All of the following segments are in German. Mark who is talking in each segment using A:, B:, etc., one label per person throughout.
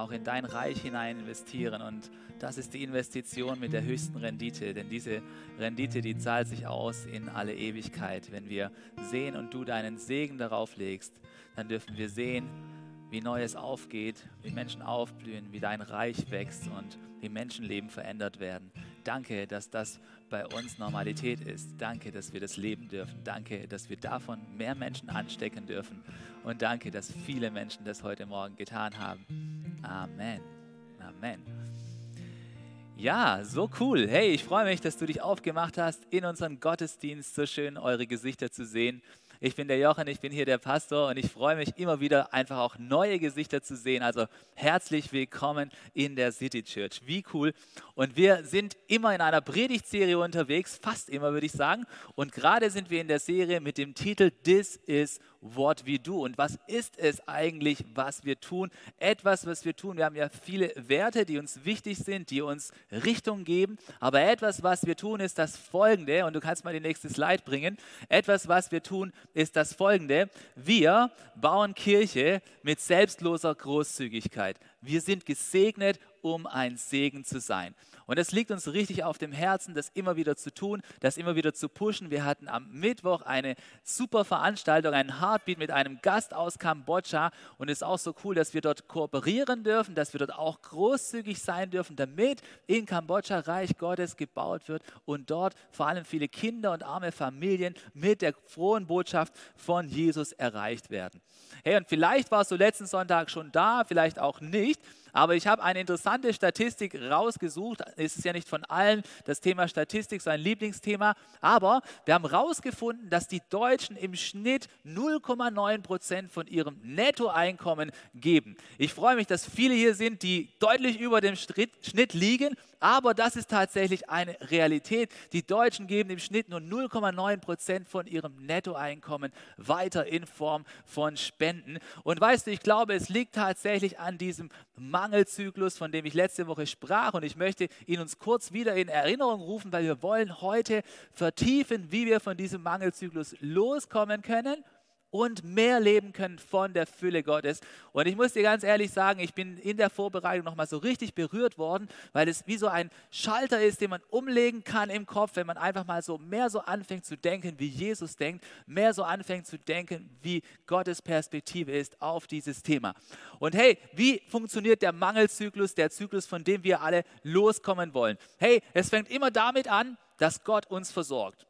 A: Auch in dein Reich hinein investieren und das ist die Investition mit der höchsten Rendite, denn diese Rendite, die zahlt sich aus in alle Ewigkeit. Wenn wir sehen und du deinen Segen darauf legst, dann dürfen wir sehen, wie Neues aufgeht, wie Menschen aufblühen, wie dein Reich wächst und wie Menschenleben verändert werden. Danke, dass das bei uns Normalität ist. Danke, dass wir das leben dürfen. Danke, dass wir davon mehr Menschen anstecken dürfen. Und danke, dass viele Menschen das heute Morgen getan haben. Amen. Amen. Ja, so cool. Hey, ich freue mich, dass du dich aufgemacht hast, in unseren Gottesdienst so schön eure Gesichter zu sehen. Ich bin der Jochen, ich bin hier der Pastor und ich freue mich immer wieder einfach auch neue Gesichter zu sehen. Also herzlich willkommen in der City Church. Wie cool. Und wir sind immer in einer Predigtserie unterwegs, fast immer würde ich sagen. Und gerade sind wir in der Serie mit dem Titel This is What we do. Und was ist es eigentlich, was wir tun? Etwas, was wir tun. Wir haben ja viele Werte, die uns wichtig sind, die uns Richtung geben. Aber etwas, was wir tun, ist das Folgende. Und du kannst mal die nächste Slide bringen. Etwas, was wir tun, ist das Folgende. Wir bauen Kirche mit selbstloser Großzügigkeit. Wir sind gesegnet, um ein Segen zu sein. Und es liegt uns richtig auf dem Herzen, das immer wieder zu tun, das immer wieder zu pushen. Wir hatten am Mittwoch eine super Veranstaltung, ein Heartbeat mit einem Gast aus Kambodscha. Und es ist auch so cool, dass wir dort kooperieren dürfen, dass wir dort auch großzügig sein dürfen, damit in Kambodscha Reich Gottes gebaut wird und dort vor allem viele Kinder und arme Familien mit der frohen Botschaft von Jesus erreicht werden. Hey, und vielleicht warst du letzten Sonntag schon da, vielleicht auch nicht. Aber ich habe eine interessante Statistik rausgesucht. Es ist ja nicht von allen das Thema Statistik so ein Lieblingsthema. Aber wir haben herausgefunden, dass die Deutschen im Schnitt 0,9 Prozent von ihrem Nettoeinkommen geben. Ich freue mich, dass viele hier sind, die deutlich über dem Schnitt liegen. Aber das ist tatsächlich eine Realität. Die Deutschen geben im Schnitt nur 0,9 Prozent von ihrem Nettoeinkommen weiter in Form von Spenden. Und weißt du, ich glaube, es liegt tatsächlich an diesem Mangelzyklus, von dem ich letzte Woche sprach. Und ich möchte ihn uns kurz wieder in Erinnerung rufen, weil wir wollen heute vertiefen, wie wir von diesem Mangelzyklus loskommen können und mehr leben können von der Fülle Gottes. Und ich muss dir ganz ehrlich sagen, ich bin in der Vorbereitung nochmal so richtig berührt worden, weil es wie so ein Schalter ist, den man umlegen kann im Kopf, wenn man einfach mal so mehr so anfängt zu denken, wie Jesus denkt, mehr so anfängt zu denken, wie Gottes Perspektive ist auf dieses Thema. Und hey, wie funktioniert der Mangelzyklus, der Zyklus, von dem wir alle loskommen wollen? Hey, es fängt immer damit an, dass Gott uns versorgt.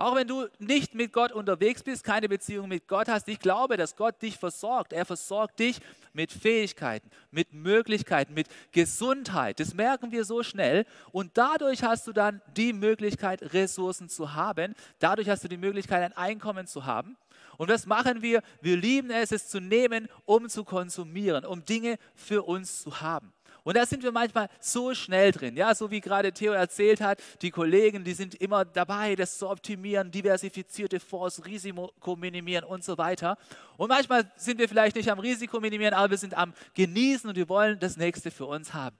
A: Auch wenn du nicht mit Gott unterwegs bist, keine Beziehung mit Gott hast, ich glaube, dass Gott dich versorgt. Er versorgt dich mit Fähigkeiten, mit Möglichkeiten, mit Gesundheit. Das merken wir so schnell. Und dadurch hast du dann die Möglichkeit, Ressourcen zu haben. Dadurch hast du die Möglichkeit, ein Einkommen zu haben. Und was machen wir? Wir lieben es, es zu nehmen, um zu konsumieren, um Dinge für uns zu haben. Und da sind wir manchmal so schnell drin, ja, so wie gerade Theo erzählt hat, die Kollegen, die sind immer dabei, das zu optimieren, diversifizierte Fonds, Risiko minimieren und so weiter. Und manchmal sind wir vielleicht nicht am Risiko minimieren, aber wir sind am Genießen und wir wollen das nächste für uns haben.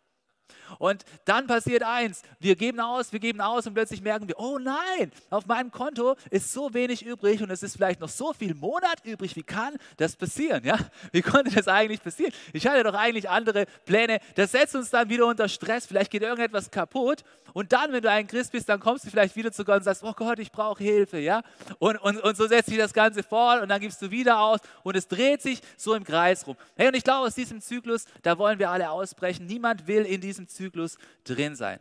A: Und dann passiert eins, wir geben aus, wir geben aus und plötzlich merken wir, oh nein, auf meinem Konto ist so wenig übrig und es ist vielleicht noch so viel Monat übrig. Wie kann das passieren? Ja? Wie konnte das eigentlich passieren? Ich hatte doch eigentlich andere Pläne. Das setzt uns dann wieder unter Stress. Vielleicht geht irgendetwas kaputt. Und dann, wenn du ein Christ bist, dann kommst du vielleicht wieder zu Gott und sagst, oh Gott, ich brauche Hilfe. Ja? Und, und, und so setzt sich das Ganze fort und dann gibst du wieder aus und es dreht sich so im Kreis rum. Hey, und ich glaube, aus diesem Zyklus, da wollen wir alle ausbrechen. Niemand will in diesem Zyklus Zyklus drin sein.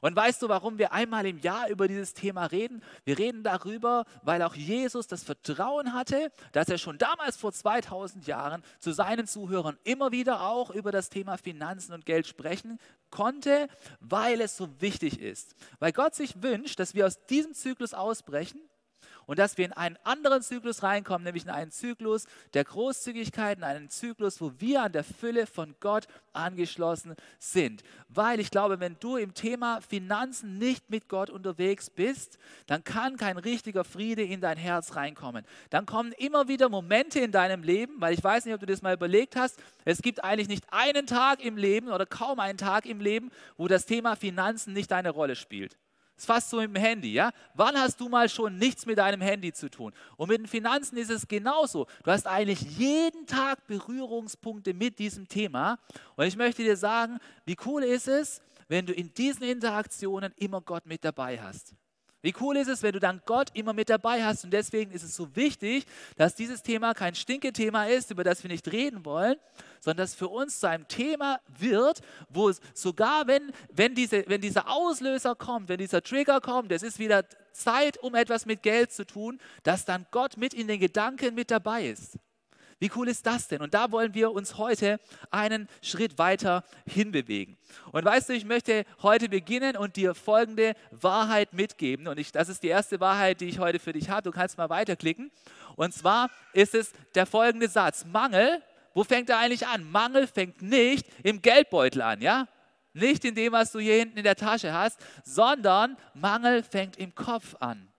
A: Und weißt du, warum wir einmal im Jahr über dieses Thema reden? Wir reden darüber, weil auch Jesus das Vertrauen hatte, dass er schon damals vor 2000 Jahren zu seinen Zuhörern immer wieder auch über das Thema Finanzen und Geld sprechen konnte, weil es so wichtig ist. Weil Gott sich wünscht, dass wir aus diesem Zyklus ausbrechen und dass wir in einen anderen Zyklus reinkommen, nämlich in einen Zyklus der Großzügigkeit, in einen Zyklus, wo wir an der Fülle von Gott angeschlossen sind. Weil ich glaube, wenn du im Thema Finanzen nicht mit Gott unterwegs bist, dann kann kein richtiger Friede in dein Herz reinkommen. Dann kommen immer wieder Momente in deinem Leben, weil ich weiß nicht, ob du das mal überlegt hast, es gibt eigentlich nicht einen Tag im Leben oder kaum einen Tag im Leben, wo das Thema Finanzen nicht eine Rolle spielt. Ist fast so mit dem Handy, ja? Wann hast du mal schon nichts mit deinem Handy zu tun? Und mit den Finanzen ist es genauso. Du hast eigentlich jeden Tag Berührungspunkte mit diesem Thema. Und ich möchte dir sagen, wie cool ist es, wenn du in diesen Interaktionen immer Gott mit dabei hast. Wie cool ist es, wenn du dann Gott immer mit dabei hast? Und deswegen ist es so wichtig, dass dieses Thema kein Stinke-Thema ist, über das wir nicht reden wollen, sondern dass für uns zu einem Thema wird, wo es sogar, wenn, wenn, diese, wenn dieser Auslöser kommt, wenn dieser Trigger kommt, es ist wieder Zeit, um etwas mit Geld zu tun, dass dann Gott mit in den Gedanken mit dabei ist. Wie cool ist das denn? Und da wollen wir uns heute einen Schritt weiter hinbewegen. Und weißt du, ich möchte heute beginnen und dir folgende Wahrheit mitgeben. Und ich, das ist die erste Wahrheit, die ich heute für dich habe. Du kannst mal weiterklicken. Und zwar ist es der folgende Satz. Mangel, wo fängt er eigentlich an? Mangel fängt nicht im Geldbeutel an, ja? Nicht in dem, was du hier hinten in der Tasche hast, sondern Mangel fängt im Kopf an.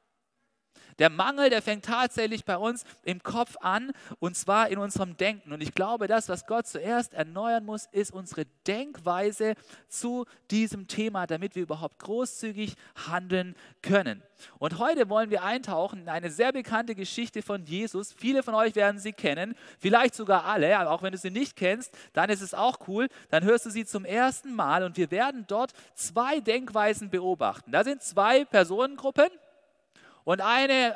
A: Der Mangel, der fängt tatsächlich bei uns im Kopf an und zwar in unserem Denken. Und ich glaube, das, was Gott zuerst erneuern muss, ist unsere Denkweise zu diesem Thema, damit wir überhaupt großzügig handeln können. Und heute wollen wir eintauchen in eine sehr bekannte Geschichte von Jesus. Viele von euch werden sie kennen, vielleicht sogar alle, aber auch wenn du sie nicht kennst, dann ist es auch cool. Dann hörst du sie zum ersten Mal und wir werden dort zwei Denkweisen beobachten. Da sind zwei Personengruppen und eine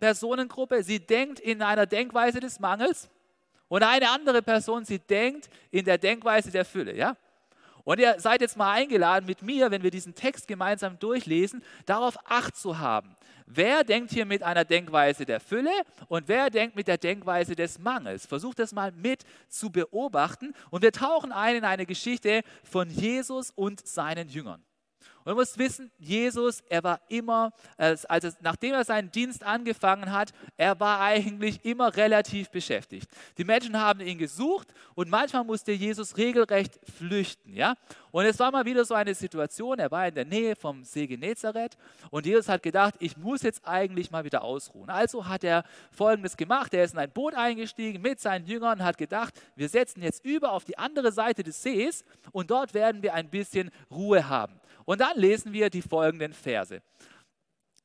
A: Personengruppe, sie denkt in einer Denkweise des Mangels und eine andere Person, sie denkt in der Denkweise der Fülle. Ja? Und ihr seid jetzt mal eingeladen, mit mir, wenn wir diesen Text gemeinsam durchlesen, darauf Acht zu haben. Wer denkt hier mit einer Denkweise der Fülle und wer denkt mit der Denkweise des Mangels? Versucht das mal mit zu beobachten. Und wir tauchen ein in eine Geschichte von Jesus und seinen Jüngern. Und du musst wissen, Jesus, er war immer, also nachdem er seinen Dienst angefangen hat, er war eigentlich immer relativ beschäftigt. Die Menschen haben ihn gesucht und manchmal musste Jesus regelrecht flüchten. Ja? Und es war mal wieder so eine Situation, er war in der Nähe vom See Genezareth und Jesus hat gedacht, ich muss jetzt eigentlich mal wieder ausruhen. Also hat er Folgendes gemacht, er ist in ein Boot eingestiegen mit seinen Jüngern und hat gedacht, wir setzen jetzt über auf die andere Seite des Sees und dort werden wir ein bisschen Ruhe haben. Und dann lesen wir die folgenden Verse.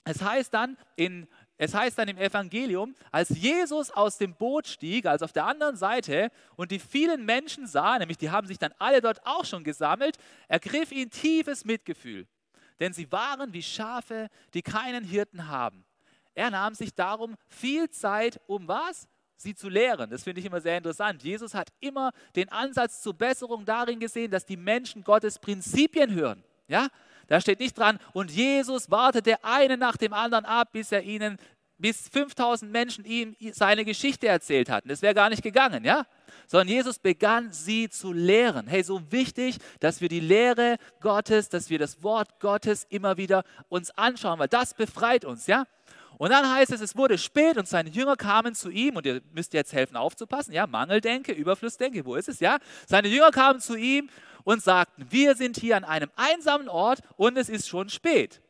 A: Es heißt dann in es heißt dann im Evangelium, als Jesus aus dem Boot stieg, also auf der anderen Seite, und die vielen Menschen sah, nämlich die haben sich dann alle dort auch schon gesammelt, ergriff ihn tiefes Mitgefühl. Denn sie waren wie Schafe, die keinen Hirten haben. Er nahm sich darum viel Zeit, um was? Sie zu lehren. Das finde ich immer sehr interessant. Jesus hat immer den Ansatz zur Besserung darin gesehen, dass die Menschen Gottes Prinzipien hören. Ja? Da steht nicht dran, und Jesus wartete einen nach dem anderen ab, bis er ihnen, bis 5000 Menschen ihm seine Geschichte erzählt hatten. Das wäre gar nicht gegangen, ja? Sondern Jesus begann sie zu lehren. Hey, so wichtig, dass wir die Lehre Gottes, dass wir das Wort Gottes immer wieder uns anschauen, weil das befreit uns, ja? Und dann heißt es, es wurde spät und seine Jünger kamen zu ihm und ihr müsst jetzt helfen aufzupassen, ja, Mangeldenke, Überflussdenke, wo ist es, ja? Seine Jünger kamen zu ihm und sagten, wir sind hier an einem einsamen Ort und es ist schon spät.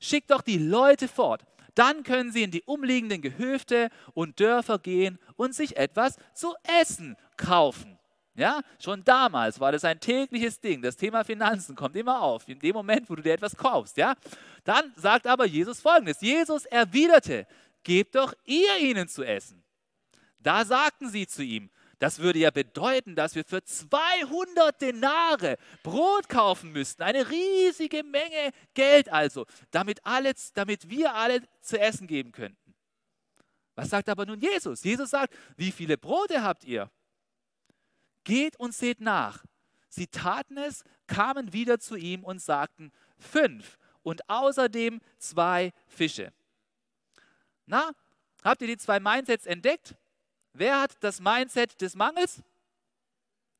A: Schickt doch die Leute fort. Dann können sie in die umliegenden Gehöfte und Dörfer gehen und sich etwas zu essen kaufen. Ja, schon damals war das ein tägliches Ding. Das Thema Finanzen kommt immer auf, in dem Moment, wo du dir etwas kaufst. Ja, dann sagt aber Jesus Folgendes: Jesus erwiderte: Gebt doch ihr ihnen zu essen. Da sagten sie zu ihm: das würde ja bedeuten, dass wir für 200 Denare Brot kaufen müssten. Eine riesige Menge Geld also, damit, alle, damit wir alle zu essen geben könnten. Was sagt aber nun Jesus? Jesus sagt, wie viele Brote habt ihr? Geht und seht nach. Sie taten es, kamen wieder zu ihm und sagten, fünf und außerdem zwei Fische. Na, habt ihr die zwei Mindsets entdeckt? Wer hat das Mindset des Mangels?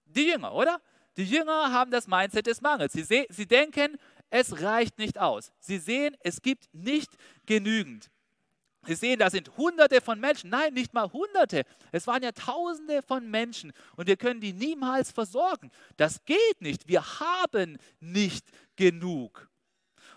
A: Die Jünger, oder? Die Jünger haben das Mindset des Mangels. Sie, sie denken, es reicht nicht aus. Sie sehen, es gibt nicht genügend. Sie sehen, da sind Hunderte von Menschen. Nein, nicht mal Hunderte. Es waren ja Tausende von Menschen und wir können die niemals versorgen. Das geht nicht. Wir haben nicht genug.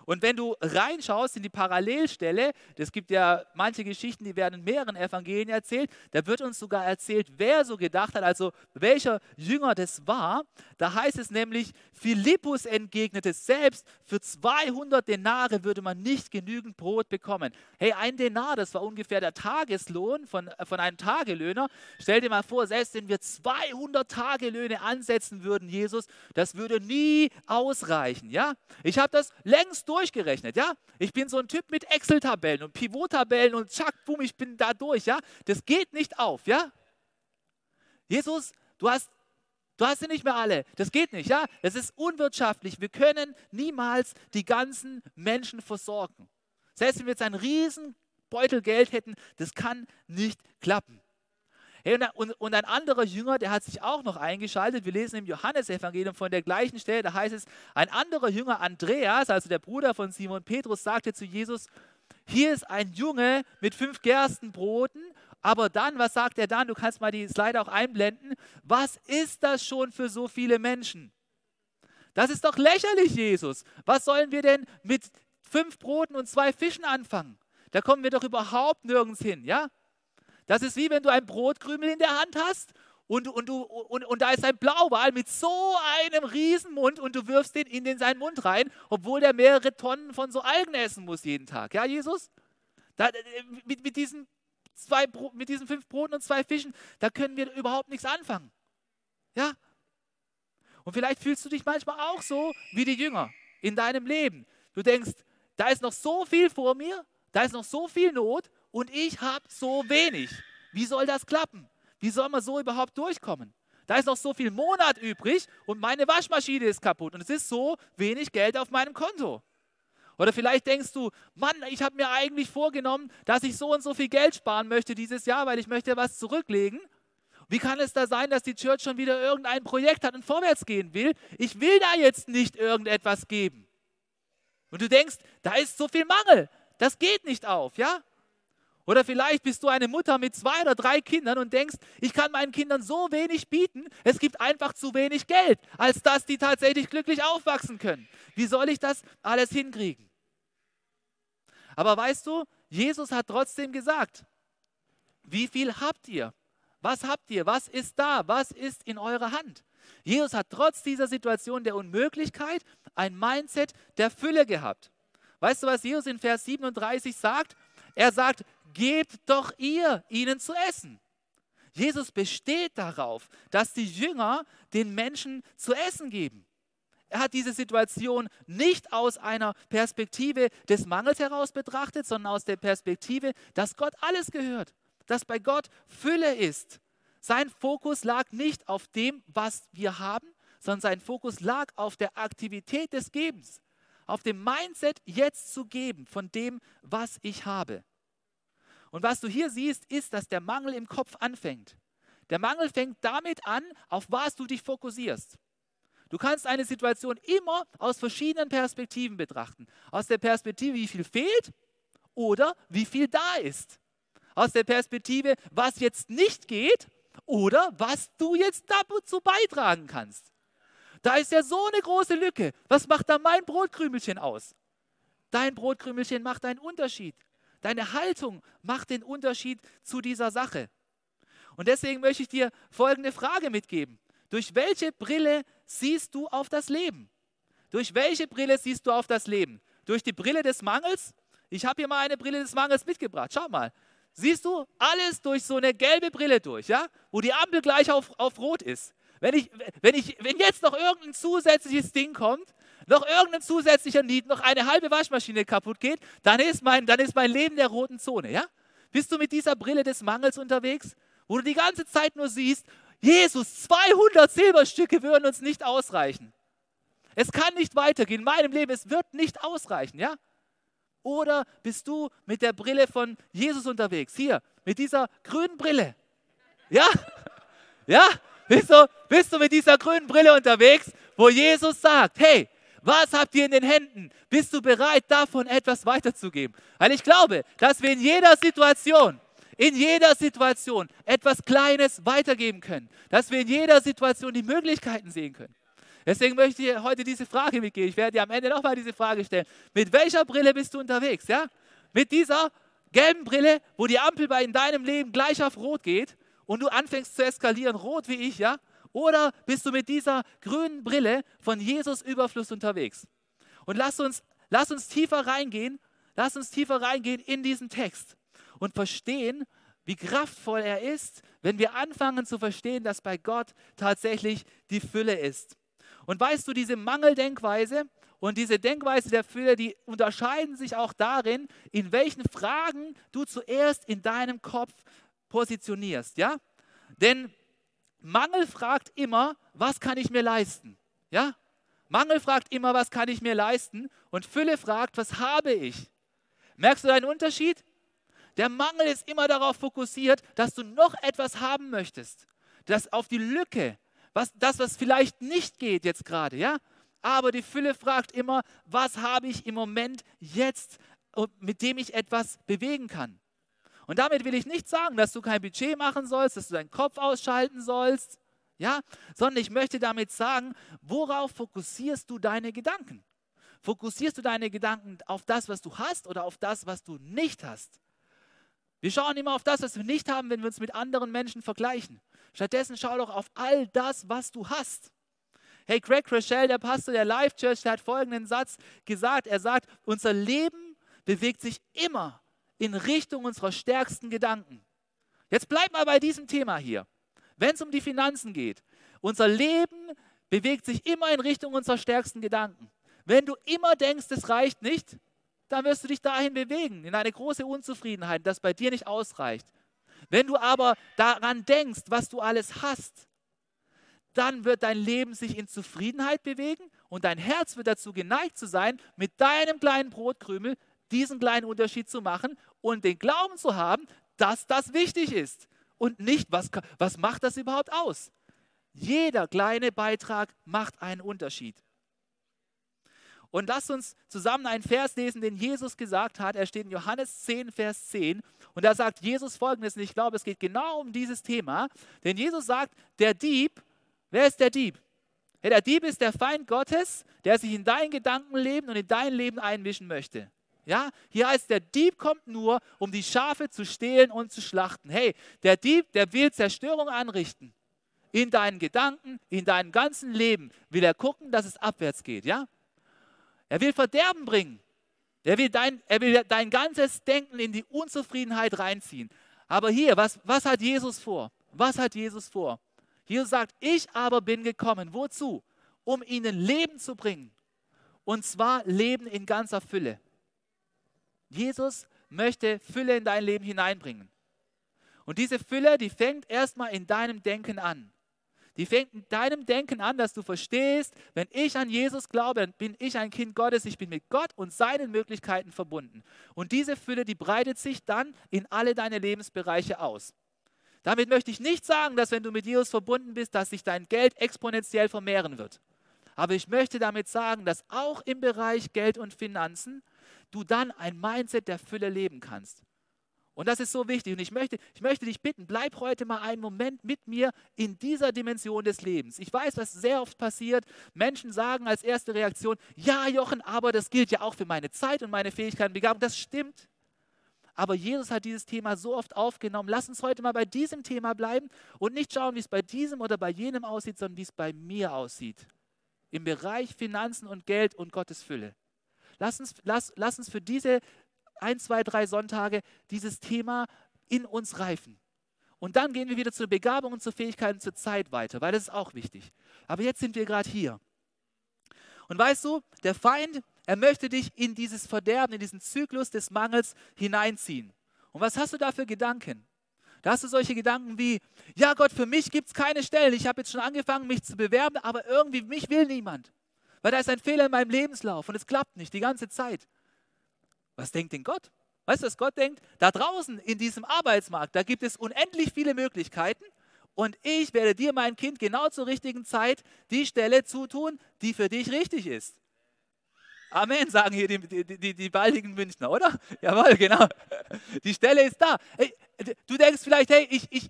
A: Und wenn du reinschaust in die Parallelstelle, es gibt ja manche Geschichten, die werden in mehreren Evangelien erzählt, da wird uns sogar erzählt, wer so gedacht hat, also welcher Jünger das war. Da heißt es nämlich, Philippus entgegnete selbst, für 200 Denare würde man nicht genügend Brot bekommen. Hey, ein Denar, das war ungefähr der Tageslohn von, von einem Tagelöhner. Stell dir mal vor, selbst wenn wir 200 Tagelöhne ansetzen würden, Jesus, das würde nie ausreichen. Ja? Ich habe das längst durchgerechnet, ja? Ich bin so ein Typ mit Excel-Tabellen und Pivot-Tabellen und tschack, boom, ich bin da durch, ja? Das geht nicht auf, ja? Jesus, du hast Du hast sie nicht mehr alle. Das geht nicht, ja? Das ist unwirtschaftlich. Wir können niemals die ganzen Menschen versorgen. Selbst wenn wir jetzt einen riesen Beutel Geld hätten, das kann nicht klappen. Hey, und, ein anderer Jünger, der hat sich auch noch eingeschaltet. Wir lesen im Johannesevangelium von der gleichen Stelle, da heißt es, ein anderer Jünger, Andreas, also der Bruder von Simon Petrus, sagte zu Jesus, hier ist ein Junge mit fünf Gerstenbroten, aber dann, was sagt er dann? Du kannst mal die Slide auch einblenden. Was ist das schon für so viele Menschen? Das ist doch lächerlich, Jesus. Was sollen wir denn mit fünf Broten und zwei Fischen anfangen? Da kommen wir doch überhaupt nirgends hin, ja? Das ist wie wenn du ein Brotkrümel in der Hand hast und, und, du, und, und da ist ein Blauwal mit so einem Riesenmund und du wirfst den in den, seinen Mund rein, obwohl der mehrere Tonnen von so Algen essen muss jeden Tag. Ja, Jesus? Da, äh, mit, mit, diesen zwei, mit diesen fünf Broten und zwei Fischen, da können wir überhaupt nichts anfangen. Ja? Und vielleicht fühlst du dich manchmal auch so wie die Jünger in deinem Leben. Du denkst, da ist noch so viel vor mir, da ist noch so viel Not und ich habe so wenig. Wie soll das klappen? Wie soll man so überhaupt durchkommen? Da ist noch so viel Monat übrig und meine Waschmaschine ist kaputt und es ist so wenig Geld auf meinem Konto. Oder vielleicht denkst du, Mann, ich habe mir eigentlich vorgenommen, dass ich so und so viel Geld sparen möchte dieses Jahr, weil ich möchte was zurücklegen. Wie kann es da sein, dass die Church schon wieder irgendein Projekt hat und vorwärts gehen will? Ich will da jetzt nicht irgendetwas geben. Und du denkst, da ist so viel Mangel. Das geht nicht auf, ja? Oder vielleicht bist du eine Mutter mit zwei oder drei Kindern und denkst, ich kann meinen Kindern so wenig bieten, es gibt einfach zu wenig Geld, als dass die tatsächlich glücklich aufwachsen können. Wie soll ich das alles hinkriegen? Aber weißt du, Jesus hat trotzdem gesagt, wie viel habt ihr? Was habt ihr? Was ist da? Was ist in eurer Hand? Jesus hat trotz dieser Situation der Unmöglichkeit ein Mindset der Fülle gehabt. Weißt du, was Jesus in Vers 37 sagt? Er sagt, gebt doch ihr ihnen zu essen. Jesus besteht darauf, dass die Jünger den Menschen zu essen geben. Er hat diese Situation nicht aus einer Perspektive des Mangels heraus betrachtet, sondern aus der Perspektive, dass Gott alles gehört, dass bei Gott Fülle ist. Sein Fokus lag nicht auf dem, was wir haben, sondern sein Fokus lag auf der Aktivität des Gebens, auf dem Mindset, jetzt zu geben von dem, was ich habe. Und was du hier siehst, ist, dass der Mangel im Kopf anfängt. Der Mangel fängt damit an, auf was du dich fokussierst. Du kannst eine Situation immer aus verschiedenen Perspektiven betrachten. Aus der Perspektive, wie viel fehlt oder wie viel da ist. Aus der Perspektive, was jetzt nicht geht oder was du jetzt dazu beitragen kannst. Da ist ja so eine große Lücke. Was macht da mein Brotkrümelchen aus? Dein Brotkrümelchen macht einen Unterschied. Deine Haltung macht den Unterschied zu dieser Sache. Und deswegen möchte ich dir folgende Frage mitgeben. Durch welche Brille siehst du auf das Leben? Durch welche Brille siehst du auf das Leben? Durch die Brille des Mangels? Ich habe hier mal eine Brille des Mangels mitgebracht. Schau mal. Siehst du alles durch so eine gelbe Brille durch, ja? Wo die Ampel gleich auf, auf Rot ist. Wenn, ich, wenn, ich, wenn jetzt noch irgendein zusätzliches Ding kommt, noch irgendein zusätzlicher Need, noch eine halbe Waschmaschine kaputt geht, dann ist mein, dann ist mein Leben der roten Zone. Ja? Bist du mit dieser Brille des Mangels unterwegs, wo du die ganze Zeit nur siehst, Jesus, 200 Silberstücke würden uns nicht ausreichen. Es kann nicht weitergehen. In meinem Leben, es wird nicht ausreichen. Ja? Oder bist du mit der Brille von Jesus unterwegs? Hier, mit dieser grünen Brille. Ja? Ja? Bist du, bist du mit dieser grünen Brille unterwegs, wo Jesus sagt, hey, Was habt ihr in den Händen? Bist du bereit, davon etwas weiterzugeben? Weil ich glaube, dass wir in jeder Situation, in jeder Situation etwas Kleines weitergeben können. Dass wir in jeder Situation die Möglichkeiten sehen können. Deswegen möchte ich heute diese Frage mitgeben. Ich werde dir am Ende nochmal diese Frage stellen. Mit welcher Brille bist du unterwegs? Ja? Mit dieser gelben Brille, wo die Ampel bei in deinem Leben gleich auf Rot geht und du anfängst zu eskalieren, rot wie ich, ja? Oder bist du mit dieser grünen Brille von Jesus Überfluss unterwegs? Und lass uns, lass uns tiefer reingehen, lass uns tiefer reingehen in diesen Text und verstehen, wie kraftvoll er ist, wenn wir anfangen zu verstehen, dass bei Gott tatsächlich die Fülle ist. Und weißt du, diese Mangeldenkweise und diese Denkweise der Fülle, die unterscheiden sich auch darin, in welchen Fragen du zuerst in deinem Kopf positionierst, ja? Denn Mangel fragt immer, was kann ich mir leisten? Ja? Mangel fragt immer, was kann ich mir leisten? Und Fülle fragt, was habe ich? Merkst du deinen Unterschied? Der Mangel ist immer darauf fokussiert, dass du noch etwas haben möchtest. Das auf die Lücke, was, das, was vielleicht nicht geht jetzt gerade, ja? Aber die Fülle fragt immer, was habe ich im Moment jetzt, mit dem ich etwas bewegen kann? Und damit will ich nicht sagen, dass du kein Budget machen sollst, dass du deinen Kopf ausschalten sollst, ja, sondern ich möchte damit sagen, worauf fokussierst du deine Gedanken? Fokussierst du deine Gedanken auf das, was du hast oder auf das, was du nicht hast? Wir schauen immer auf das, was wir nicht haben, wenn wir uns mit anderen Menschen vergleichen. Stattdessen schau doch auf all das, was du hast. Hey, Craig Rochelle, der Pastor der Life Church, der hat folgenden Satz gesagt. Er sagt, unser Leben bewegt sich immer in Richtung unserer stärksten Gedanken. Jetzt bleib mal bei diesem Thema hier. Wenn es um die Finanzen geht, unser Leben bewegt sich immer in Richtung unserer stärksten Gedanken. Wenn du immer denkst, es reicht nicht, dann wirst du dich dahin bewegen, in eine große Unzufriedenheit, das bei dir nicht ausreicht. Wenn du aber daran denkst, was du alles hast, dann wird dein Leben sich in Zufriedenheit bewegen und dein Herz wird dazu geneigt zu sein, mit deinem kleinen Brotkrümel diesen kleinen Unterschied zu machen und den Glauben zu haben, dass das wichtig ist und nicht, was, was macht das überhaupt aus? Jeder kleine Beitrag macht einen Unterschied. Und lasst uns zusammen einen Vers lesen, den Jesus gesagt hat. Er steht in Johannes 10, Vers 10. Und da sagt Jesus folgendes, und ich glaube, es geht genau um dieses Thema. Denn Jesus sagt, der Dieb, wer ist der Dieb? Ja, der Dieb ist der Feind Gottes, der sich in dein Gedankenleben und in dein Leben einmischen möchte. Ja, hier heißt, der Dieb kommt nur, um die Schafe zu stehlen und zu schlachten. Hey, der Dieb, der will Zerstörung anrichten. In deinen Gedanken, in deinem ganzen Leben will er gucken, dass es abwärts geht. Ja? Er will Verderben bringen. Er will, dein, er will dein ganzes Denken in die Unzufriedenheit reinziehen. Aber hier, was, was hat Jesus vor? Was hat Jesus vor? Jesus sagt, ich aber bin gekommen. Wozu? Um ihnen Leben zu bringen. Und zwar Leben in ganzer Fülle. Jesus möchte Fülle in dein Leben hineinbringen. Und diese Fülle, die fängt erstmal in deinem Denken an. Die fängt in deinem Denken an, dass du verstehst, wenn ich an Jesus glaube, dann bin ich ein Kind Gottes, ich bin mit Gott und seinen Möglichkeiten verbunden. Und diese Fülle, die breitet sich dann in alle deine Lebensbereiche aus. Damit möchte ich nicht sagen, dass wenn du mit Jesus verbunden bist, dass sich dein Geld exponentiell vermehren wird. Aber ich möchte damit sagen, dass auch im Bereich Geld und Finanzen du dann ein Mindset der Fülle leben kannst. Und das ist so wichtig. Und ich möchte, ich möchte dich bitten, bleib heute mal einen Moment mit mir in dieser Dimension des Lebens. Ich weiß, was sehr oft passiert. Menschen sagen als erste Reaktion, ja Jochen, aber das gilt ja auch für meine Zeit und meine Fähigkeiten Begabung. Das stimmt. Aber Jesus hat dieses Thema so oft aufgenommen. Lass uns heute mal bei diesem Thema bleiben und nicht schauen, wie es bei diesem oder bei jenem aussieht, sondern wie es bei mir aussieht. Im Bereich Finanzen und Geld und Gottes Fülle. Lass uns, lass, lass uns für diese ein, zwei, drei Sonntage dieses Thema in uns reifen. Und dann gehen wir wieder zur Begabung und zur Fähigkeit und zur Zeit weiter, weil das ist auch wichtig. Aber jetzt sind wir gerade hier. Und weißt du, der Feind, er möchte dich in dieses Verderben, in diesen Zyklus des Mangels hineinziehen. Und was hast du da für Gedanken? Da hast du solche Gedanken wie, ja Gott, für mich gibt es keine Stellen. Ich habe jetzt schon angefangen, mich zu bewerben, aber irgendwie mich will niemand. Weil da ist ein Fehler in meinem Lebenslauf und es klappt nicht die ganze Zeit. Was denkt denn Gott? Weißt du, was Gott denkt? Da draußen in diesem Arbeitsmarkt, da gibt es unendlich viele Möglichkeiten und ich werde dir, mein Kind, genau zur richtigen Zeit die Stelle zutun, die für dich richtig ist. Amen, sagen hier die, die, die, die baldigen Münchner, oder? Jawohl, genau. Die Stelle ist da. Hey, du denkst vielleicht, hey, ich, ich,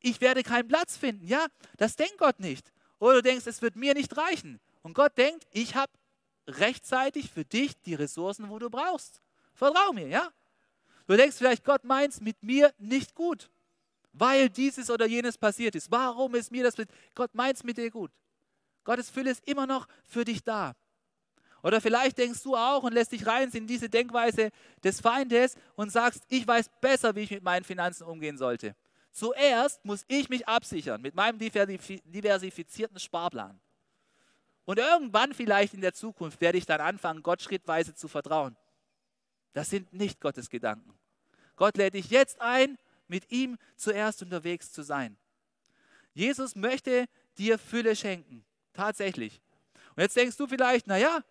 A: ich werde keinen Platz finden. Ja, das denkt Gott nicht. Oder du denkst, es wird mir nicht reichen. Und Gott denkt, ich habe rechtzeitig für dich die Ressourcen, wo du brauchst. Vertrau mir, ja? Du denkst vielleicht, Gott meint es mit mir nicht gut, weil dieses oder jenes passiert ist. Warum ist mir das mit? Gott meint es mit dir gut. Gottes Fülle ist immer noch für dich da. Oder vielleicht denkst du auch und lässt dich rein in diese Denkweise des Feindes und sagst, ich weiß besser, wie ich mit meinen Finanzen umgehen sollte. Zuerst muss ich mich absichern mit meinem diversifizierten Sparplan. Und irgendwann vielleicht in der Zukunft werde ich dann anfangen, Gott schrittweise zu vertrauen. Das sind nicht Gottes Gedanken. Gott lädt dich jetzt ein, mit ihm zuerst unterwegs zu sein. Jesus möchte dir Fülle schenken. Tatsächlich. Und jetzt denkst du vielleicht, naja,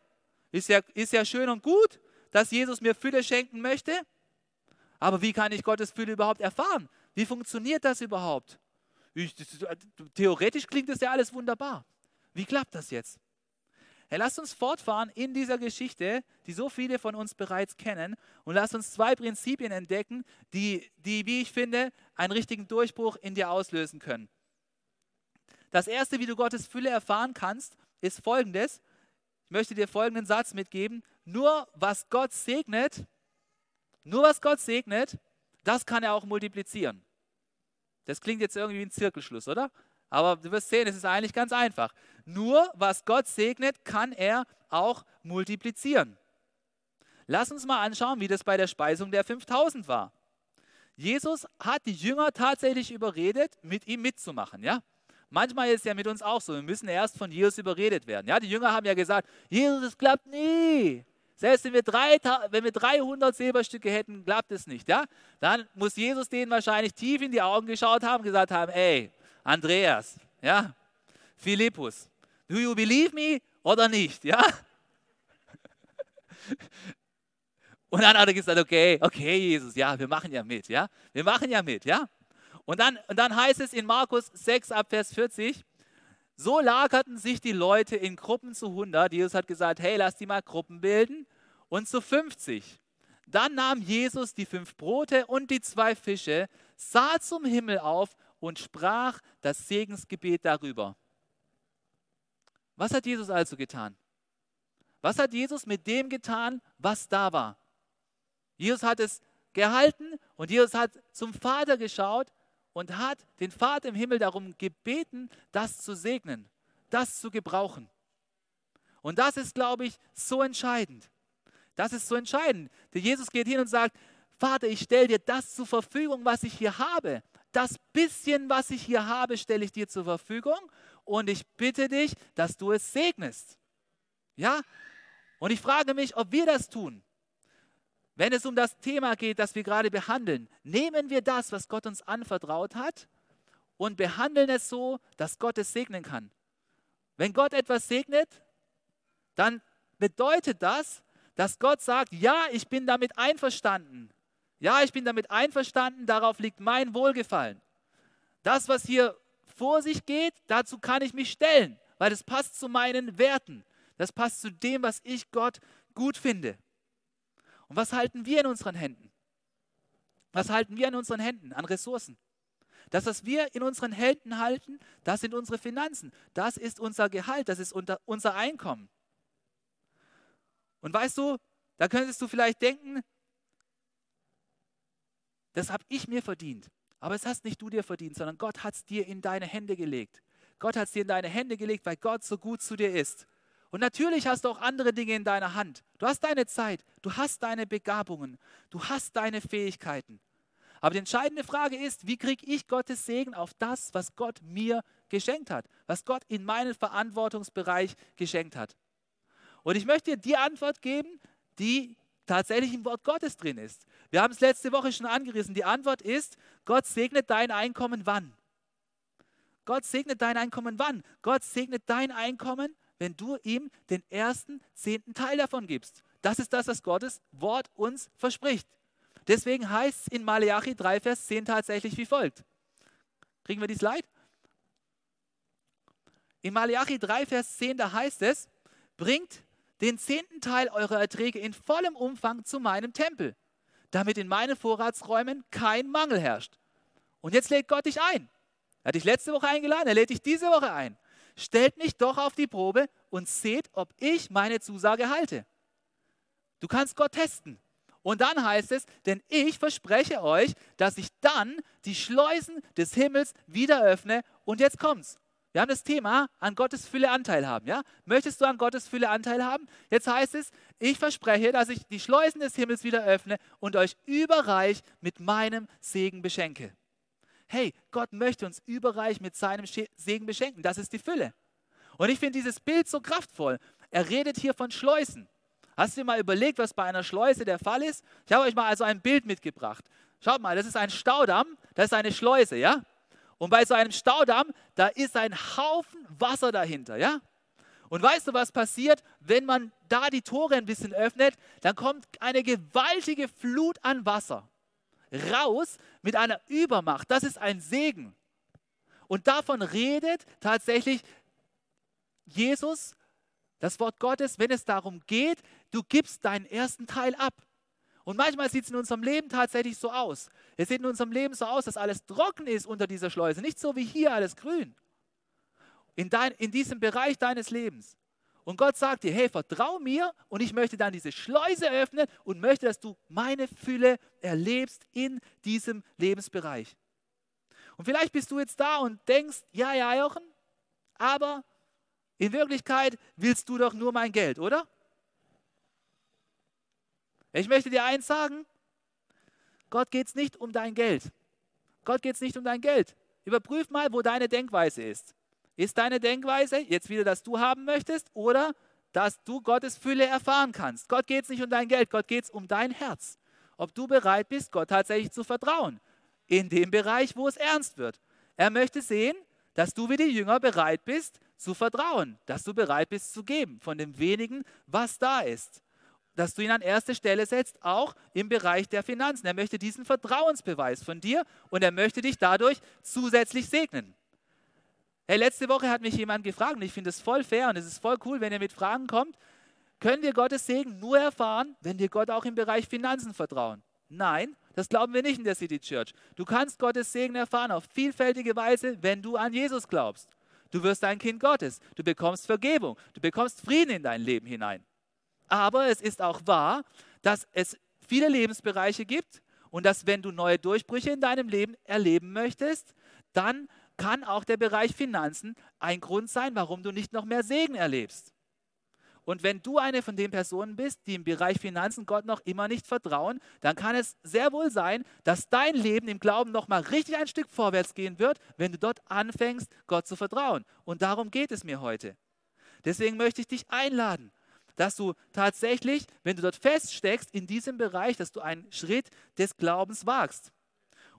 A: ist ja, ist ja schön und gut, dass Jesus mir Fülle schenken möchte. Aber wie kann ich Gottes Fülle überhaupt erfahren? Wie funktioniert das überhaupt? Ich, das, theoretisch klingt das ja alles wunderbar. Wie klappt das jetzt? Hey, lasst uns fortfahren in dieser Geschichte, die so viele von uns bereits kennen, und lasst uns zwei Prinzipien entdecken, die, die, wie ich finde, einen richtigen Durchbruch in dir auslösen können. Das erste, wie du Gottes Fülle erfahren kannst, ist folgendes. Ich möchte dir folgenden Satz mitgeben. Nur was Gott segnet, nur was Gott segnet, das kann er auch multiplizieren. Das klingt jetzt irgendwie wie ein Zirkelschluss, oder? Aber du wirst sehen, es ist eigentlich ganz einfach. Nur was Gott segnet, kann er auch multiplizieren. Lass uns mal anschauen, wie das bei der Speisung der 5000 war. Jesus hat die Jünger tatsächlich überredet, mit ihm mitzumachen. Ja? Manchmal ist es ja mit uns auch so, wir müssen erst von Jesus überredet werden. Ja? Die Jünger haben ja gesagt, Jesus, es klappt nie. Selbst wenn wir, drei, wenn wir 300 Silberstücke hätten, klappt es nicht. Ja? Dann muss Jesus denen wahrscheinlich tief in die Augen geschaut haben und gesagt haben, ey, Andreas, ja, Philippus, do you believe me oder nicht? Ja? Und dann hat er gesagt, okay, okay, Jesus, ja, wir machen ja mit, ja, wir machen ja mit, ja. Und dann, und dann heißt es in Markus 6 ab Vers 40, so lagerten sich die Leute in Gruppen zu 100. Jesus hat gesagt, hey, lass die mal Gruppen bilden. Und zu 50. Dann nahm Jesus die fünf Brote und die zwei Fische, sah zum Himmel auf und sprach das Segensgebet darüber. Was hat Jesus also getan? Was hat Jesus mit dem getan, was da war? Jesus hat es gehalten und Jesus hat zum Vater geschaut und hat den Vater im Himmel darum gebeten, das zu segnen, das zu gebrauchen. Und das ist, glaube ich, so entscheidend. Das ist so entscheidend. Der Jesus geht hin und sagt, Vater, ich stelle dir das zur Verfügung, was ich hier habe. Das bisschen, was ich hier habe, stelle ich dir zur Verfügung und ich bitte dich, dass du es segnest. Ja? Und ich frage mich, ob wir das tun. Wenn es um das Thema geht, das wir gerade behandeln, nehmen wir das, was Gott uns anvertraut hat, und behandeln es so, dass Gott es segnen kann. Wenn Gott etwas segnet, dann bedeutet das, dass Gott sagt, ja, ich bin damit einverstanden. Ja, ich bin damit einverstanden, darauf liegt mein Wohlgefallen. Das, was hier vor sich geht, dazu kann ich mich stellen, weil das passt zu meinen Werten. Das passt zu dem, was ich Gott gut finde. Und was halten wir in unseren Händen? Was halten wir in unseren Händen an Ressourcen? Das, was wir in unseren Händen halten, das sind unsere Finanzen. Das ist unser Gehalt, das ist unser Einkommen. Und weißt du, da könntest du vielleicht denken, das habe ich mir verdient. Aber es hast nicht du dir verdient, sondern Gott hat es dir in deine Hände gelegt. Gott hat es dir in deine Hände gelegt, weil Gott so gut zu dir ist. Und natürlich hast du auch andere Dinge in deiner Hand. Du hast deine Zeit, du hast deine Begabungen, du hast deine Fähigkeiten. Aber die entscheidende Frage ist, wie kriege ich Gottes Segen auf das, was Gott mir geschenkt hat, was Gott in meinen Verantwortungsbereich geschenkt hat. Und ich möchte dir die Antwort geben, die tatsächlich im Wort Gottes drin ist. Wir haben es letzte Woche schon angerissen. Die Antwort ist, Gott segnet dein Einkommen wann? Gott segnet dein Einkommen wann? Gott segnet dein Einkommen, wenn du ihm den ersten zehnten Teil davon gibst. Das ist das, was Gottes Wort uns verspricht. Deswegen heißt es in Malachi 3, Vers 10 tatsächlich wie folgt. Kriegen wir die Slide? In Malachi 3, Vers 10, da heißt es, bringt den zehnten Teil eurer Erträge in vollem Umfang zu meinem Tempel, damit in meinen Vorratsräumen kein Mangel herrscht. Und jetzt lädt Gott dich ein. Er hat dich letzte Woche eingeladen, er lädt dich diese Woche ein. Stellt mich doch auf die Probe und seht, ob ich meine Zusage halte. Du kannst Gott testen. Und dann heißt es, denn ich verspreche euch, dass ich dann die Schleusen des Himmels wieder öffne. Und jetzt kommt's. Wir haben das Thema an Gottes Fülle Anteil haben. Ja? Möchtest du an Gottes Fülle Anteil haben? Jetzt heißt es, ich verspreche, dass ich die Schleusen des Himmels wieder öffne und euch überreich mit meinem Segen beschenke. Hey, Gott möchte uns überreich mit seinem Segen beschenken. Das ist die Fülle. Und ich finde dieses Bild so kraftvoll. Er redet hier von Schleusen. Hast du dir mal überlegt, was bei einer Schleuse der Fall ist? Ich habe euch mal also ein Bild mitgebracht. Schaut mal, das ist ein Staudamm, das ist eine Schleuse, ja? Und bei so einem Staudamm, da ist ein Haufen Wasser dahinter, ja? Und weißt du, was passiert, wenn man da die Tore ein bisschen öffnet? Dann kommt eine gewaltige Flut an Wasser raus mit einer Übermacht. Das ist ein Segen. Und davon redet tatsächlich Jesus, das Wort Gottes, wenn es darum geht, du gibst deinen ersten Teil ab. Und manchmal sieht es in unserem Leben tatsächlich so aus. Es sieht in unserem Leben so aus, dass alles trocken ist unter dieser Schleuse, nicht so wie hier alles grün. In, dein, in diesem Bereich deines Lebens. Und Gott sagt dir, hey, vertrau mir und ich möchte dann diese Schleuse öffnen und möchte, dass du meine Fülle erlebst in diesem Lebensbereich. Und vielleicht bist du jetzt da und denkst, ja, ja, Jochen, aber in Wirklichkeit willst du doch nur mein Geld, oder? Ich möchte dir eins sagen, Gott geht es nicht um dein Geld. Gott geht es nicht um dein Geld. Überprüf mal, wo deine Denkweise ist. Ist deine Denkweise jetzt wieder, dass du haben möchtest oder dass du Gottes Fülle erfahren kannst? Gott geht es nicht um dein Geld, Gott geht es um dein Herz. Ob du bereit bist, Gott tatsächlich zu vertrauen. In dem Bereich, wo es ernst wird. Er möchte sehen, dass du wie die Jünger bereit bist zu vertrauen, dass du bereit bist zu geben von dem wenigen, was da ist dass du ihn an erste Stelle setzt, auch im Bereich der Finanzen. Er möchte diesen Vertrauensbeweis von dir und er möchte dich dadurch zusätzlich segnen. Hey, letzte Woche hat mich jemand gefragt und ich finde es voll fair und es ist voll cool, wenn ihr mit Fragen kommt. Können wir Gottes Segen nur erfahren, wenn wir Gott auch im Bereich Finanzen vertrauen? Nein, das glauben wir nicht in der City Church. Du kannst Gottes Segen erfahren auf vielfältige Weise, wenn du an Jesus glaubst. Du wirst ein Kind Gottes. Du bekommst Vergebung. Du bekommst Frieden in dein Leben hinein. Aber es ist auch wahr, dass es viele Lebensbereiche gibt und dass wenn du neue Durchbrüche in deinem Leben erleben möchtest, dann kann auch der Bereich Finanzen ein Grund sein, warum du nicht noch mehr Segen erlebst. Und wenn du eine von den Personen bist, die im Bereich Finanzen Gott noch immer nicht vertrauen, dann kann es sehr wohl sein, dass dein Leben im Glauben noch mal richtig ein Stück vorwärts gehen wird, wenn du dort anfängst, Gott zu vertrauen. Und darum geht es mir heute. Deswegen möchte ich dich einladen, dass du tatsächlich, wenn du dort feststeckst in diesem Bereich, dass du einen Schritt des Glaubens wagst.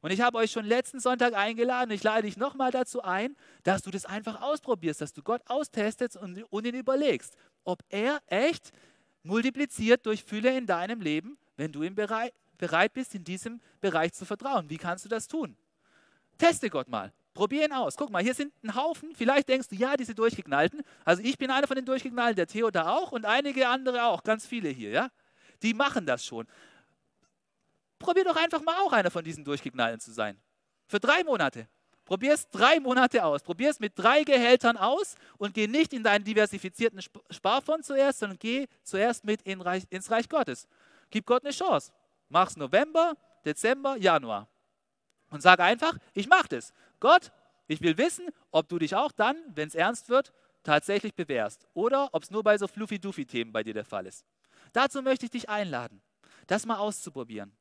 A: Und ich habe euch schon letzten Sonntag eingeladen, ich lade dich nochmal dazu ein, dass du das einfach ausprobierst, dass du Gott austestest und, und ihn überlegst, ob er echt multipliziert durch Fülle in deinem Leben, wenn du ihm bereit, bereit bist, in diesem Bereich zu vertrauen. Wie kannst du das tun? Teste Gott mal. Probier ihn aus. Guck mal, hier sind ein Haufen. Vielleicht denkst du, ja, diese Durchgeknallten. Also ich bin einer von den Durchgeknallten, der Theo da auch und einige andere auch, ganz viele hier, ja. Die machen das schon. Probier doch einfach mal auch einer von diesen Durchgeknallten zu sein. Für drei Monate. Probier es drei Monate aus. Probier es mit drei Gehältern aus und geh nicht in deinen diversifizierten Sparfonds zuerst, sondern geh zuerst mit in Reich, ins Reich Gottes. Gib Gott eine Chance. Mach's November, Dezember, Januar. Und sag einfach, ich mache das. Gott, ich will wissen, ob du dich auch dann, wenn es ernst wird, tatsächlich bewährst oder ob es nur bei so fluffy-duffy-Themen bei dir der Fall ist. Dazu möchte ich dich einladen, das mal auszuprobieren.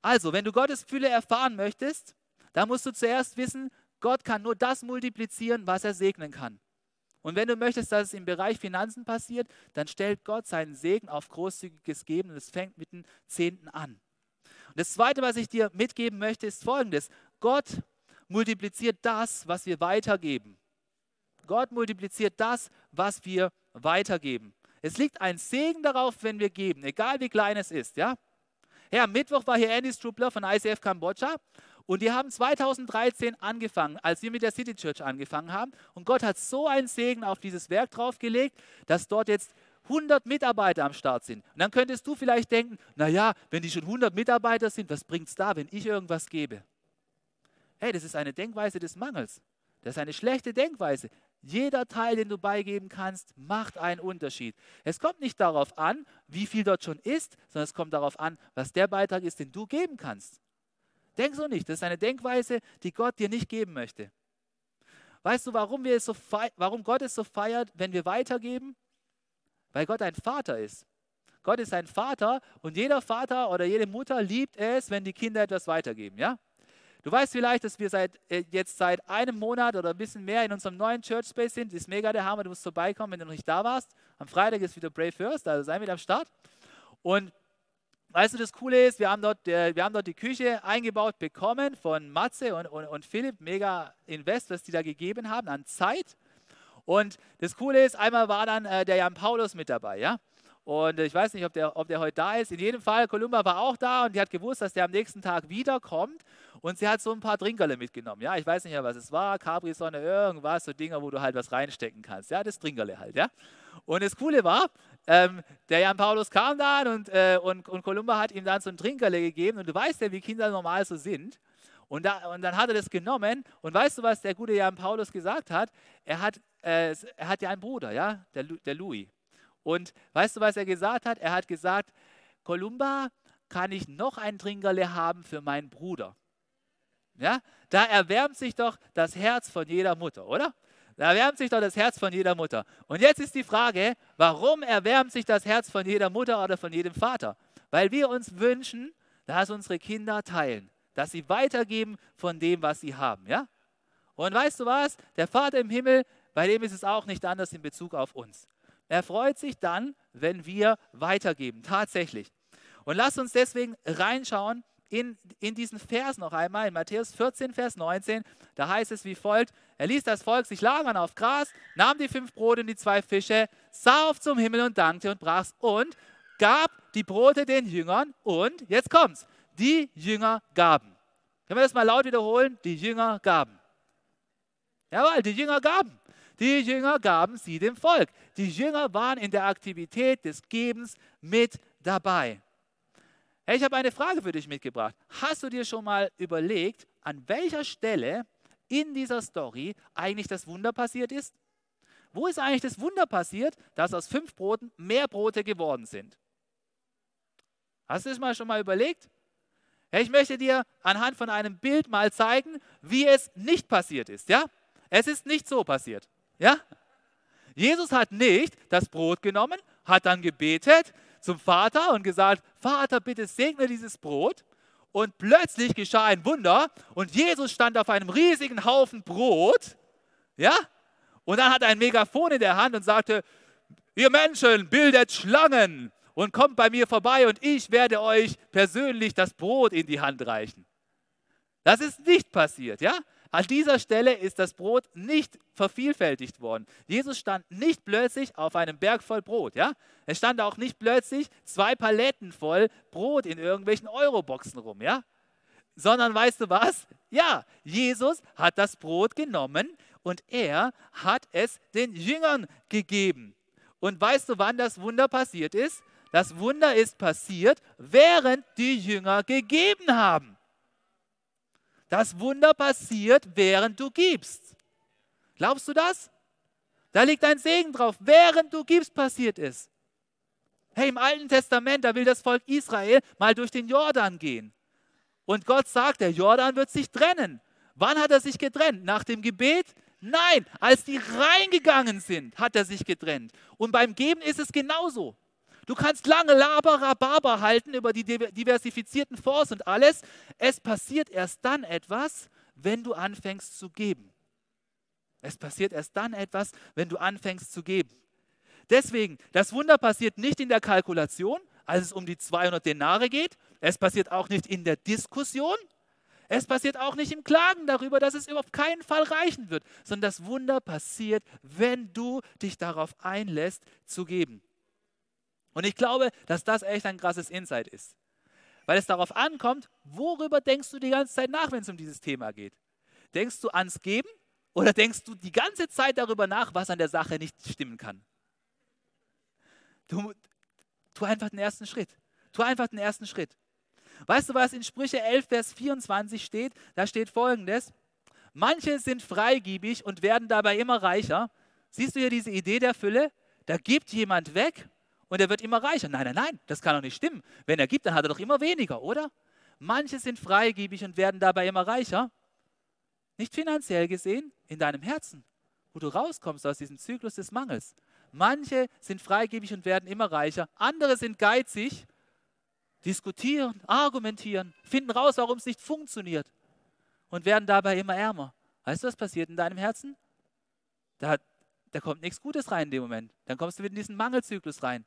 A: Also, wenn du Gottes Fülle erfahren möchtest, dann musst du zuerst wissen, Gott kann nur das multiplizieren, was er segnen kann. Und wenn du möchtest, dass es im Bereich Finanzen passiert, dann stellt Gott seinen Segen auf großzügiges Geben und es fängt mit dem Zehnten an. Und das Zweite, was ich dir mitgeben möchte, ist folgendes. Gott multipliziert das, was wir weitergeben. Gott multipliziert das, was wir weitergeben. Es liegt ein Segen darauf, wenn wir geben, egal wie klein es ist. Ja, am Mittwoch war hier Andy Strubler von ICF Kambodscha und die haben 2013 angefangen, als wir mit der City Church angefangen haben. Und Gott hat so einen Segen auf dieses Werk draufgelegt, dass dort jetzt 100 Mitarbeiter am Start sind. Und dann könntest du vielleicht denken, naja, wenn die schon 100 Mitarbeiter sind, was bringt es da, wenn ich irgendwas gebe? Hey, das ist eine Denkweise des Mangels. Das ist eine schlechte Denkweise. Jeder Teil, den du beigeben kannst, macht einen Unterschied. Es kommt nicht darauf an, wie viel dort schon ist, sondern es kommt darauf an, was der Beitrag ist, den du geben kannst. Denk so nicht. Das ist eine Denkweise, die Gott dir nicht geben möchte. Weißt du, warum, wir es so warum Gott es so feiert, wenn wir weitergeben? Weil Gott ein Vater ist. Gott ist ein Vater und jeder Vater oder jede Mutter liebt es, wenn die Kinder etwas weitergeben. Ja? Du weißt vielleicht, dass wir seit, äh, jetzt seit einem Monat oder ein bisschen mehr in unserem neuen Church Space sind. Das ist mega der Hammer. Du musst vorbeikommen, wenn du noch nicht da warst. Am Freitag ist wieder Brave First, also sei mit am Start. Und weißt du, das Coole ist, wir haben dort, wir haben dort die Küche eingebaut bekommen von Matze und, und, und Philipp. Mega Invest, was die da gegeben haben an Zeit. Und das Coole ist, einmal war dann äh, der Jan Paulus mit dabei, ja. Und ich weiß nicht, ob der, ob der heute da ist. In jedem Fall, Columba war auch da und die hat gewusst, dass der am nächsten Tag wiederkommt. Und sie hat so ein paar Trinkerle mitgenommen. Ja, ich weiß nicht mehr, was es war. Capri-Sonne, irgendwas, so Dinger, wo du halt was reinstecken kannst. Ja, das Trinkerle halt. Ja. Und das Coole war, ähm, der Jan Paulus kam dann und, äh, und, und Columba hat ihm dann so ein Trinkerle gegeben. Und du weißt ja, wie Kinder normal so sind. Und, da, und, dann hat er das genommen und weißt du, was der gute Jan Paulus gesagt hat? Er hat, äh, er hat ja einen Bruder, ja, der, der Louis. Und weißt du, was er gesagt hat? Er hat gesagt, Kolumba, kann ich noch ein Trinkerle haben für meinen Bruder? Ja, da erwärmt sich doch das Herz von jeder Mutter, oder? Da erwärmt sich doch das Herz von jeder Mutter. Und jetzt ist die Frage, warum erwärmt sich das Herz von jeder Mutter oder von jedem Vater? Weil wir uns wünschen, dass unsere Kinder teilen, dass sie weitergeben von dem, was sie haben, ja? Und weißt du was? Der Vater im Himmel, bei dem ist es auch nicht anders in Bezug auf uns. Er freut sich dann, wenn wir weitergeben, tatsächlich. Und lasst uns deswegen reinschauen in, in diesen Vers noch einmal, in Matthäus 14, Vers 19. Da heißt es wie folgt: Er ließ das Volk sich lagern auf Gras, nahm die fünf Brote und die zwei Fische, sah auf zum Himmel und dankte und brach's und gab die Brote den Jüngern und, jetzt kommt's, die Jünger gaben. Können wir das mal laut wiederholen? Die Jünger gaben. Jawohl, die Jünger gaben. Die Jünger gaben sie dem Volk. Die Jünger waren in der Aktivität des Gebens mit dabei. Hey, ich habe eine Frage für dich mitgebracht. Hast du dir schon mal überlegt, an welcher Stelle in dieser Story eigentlich das Wunder passiert ist? Wo ist eigentlich das Wunder passiert, dass aus fünf Broten mehr Brote geworden sind? Hast du es mal schon mal überlegt? Ich möchte dir anhand von einem Bild mal zeigen, wie es nicht passiert ist. Ja? Es ist nicht so passiert. Ja? Jesus hat nicht das Brot genommen, hat dann gebetet zum Vater und gesagt, Vater, bitte segne dieses Brot. Und plötzlich geschah ein Wunder und Jesus stand auf einem riesigen Haufen Brot. Ja? Und dann hat er ein Megafon in der Hand und sagte, ihr Menschen, bildet Schlangen und kommt bei mir vorbei und ich werde euch persönlich das Brot in die Hand reichen. Das ist nicht passiert, ja? An dieser Stelle ist das Brot nicht vervielfältigt worden. Jesus stand nicht plötzlich auf einem Berg voll Brot. Ja? Es stand auch nicht plötzlich zwei Paletten voll Brot in irgendwelchen Euroboxen rum. Ja? Sondern weißt du was? Ja, Jesus hat das Brot genommen und er hat es den Jüngern gegeben. Und weißt du, wann das Wunder passiert ist? Das Wunder ist passiert, während die Jünger gegeben haben. Das Wunder passiert, während du gibst. Glaubst du das? Da liegt ein Segen drauf. Während du gibst, passiert es. Hey, im Alten Testament, da will das Volk Israel mal durch den Jordan gehen. Und Gott sagt, der Jordan wird sich trennen. Wann hat er sich getrennt? Nach dem Gebet? Nein, als die reingegangen sind, hat er sich getrennt. Und beim Geben ist es genauso. Du kannst lange Laber, Rhabarber halten über die diversifizierten Fonds und alles. Es passiert erst dann etwas, wenn du anfängst zu geben. Es passiert erst dann etwas, wenn du anfängst zu geben. Deswegen, das Wunder passiert nicht in der Kalkulation, als es um die 200 Denare geht. Es passiert auch nicht in der Diskussion. Es passiert auch nicht im Klagen darüber, dass es auf keinen Fall reichen wird, sondern das Wunder passiert, wenn du dich darauf einlässt zu geben. Und ich glaube, dass das echt ein krasses Insight ist. Weil es darauf ankommt, worüber denkst du die ganze Zeit nach, wenn es um dieses Thema geht? Denkst du ans Geben oder denkst du die ganze Zeit darüber nach, was an der Sache nicht stimmen kann? Du, tu einfach den ersten Schritt. Tu einfach den ersten Schritt. Weißt du, was in Sprüche 11, Vers 24 steht? Da steht folgendes. Manche sind freigiebig und werden dabei immer reicher. Siehst du hier diese Idee der Fülle? Da gibt jemand weg und er wird immer reicher. Nein, nein, nein, das kann doch nicht stimmen. Wenn er gibt, dann hat er doch immer weniger, oder? Manche sind freigiebig und werden dabei immer reicher. Nicht finanziell gesehen, in deinem Herzen, wo du rauskommst aus diesem Zyklus des Mangels. Manche sind freigebig und werden immer reicher. Andere sind geizig, diskutieren, argumentieren, finden raus, warum es nicht funktioniert und werden dabei immer ärmer. Weißt du, was passiert in deinem Herzen? Da, da kommt nichts Gutes rein in dem Moment. Dann kommst du wieder in diesen Mangelzyklus rein.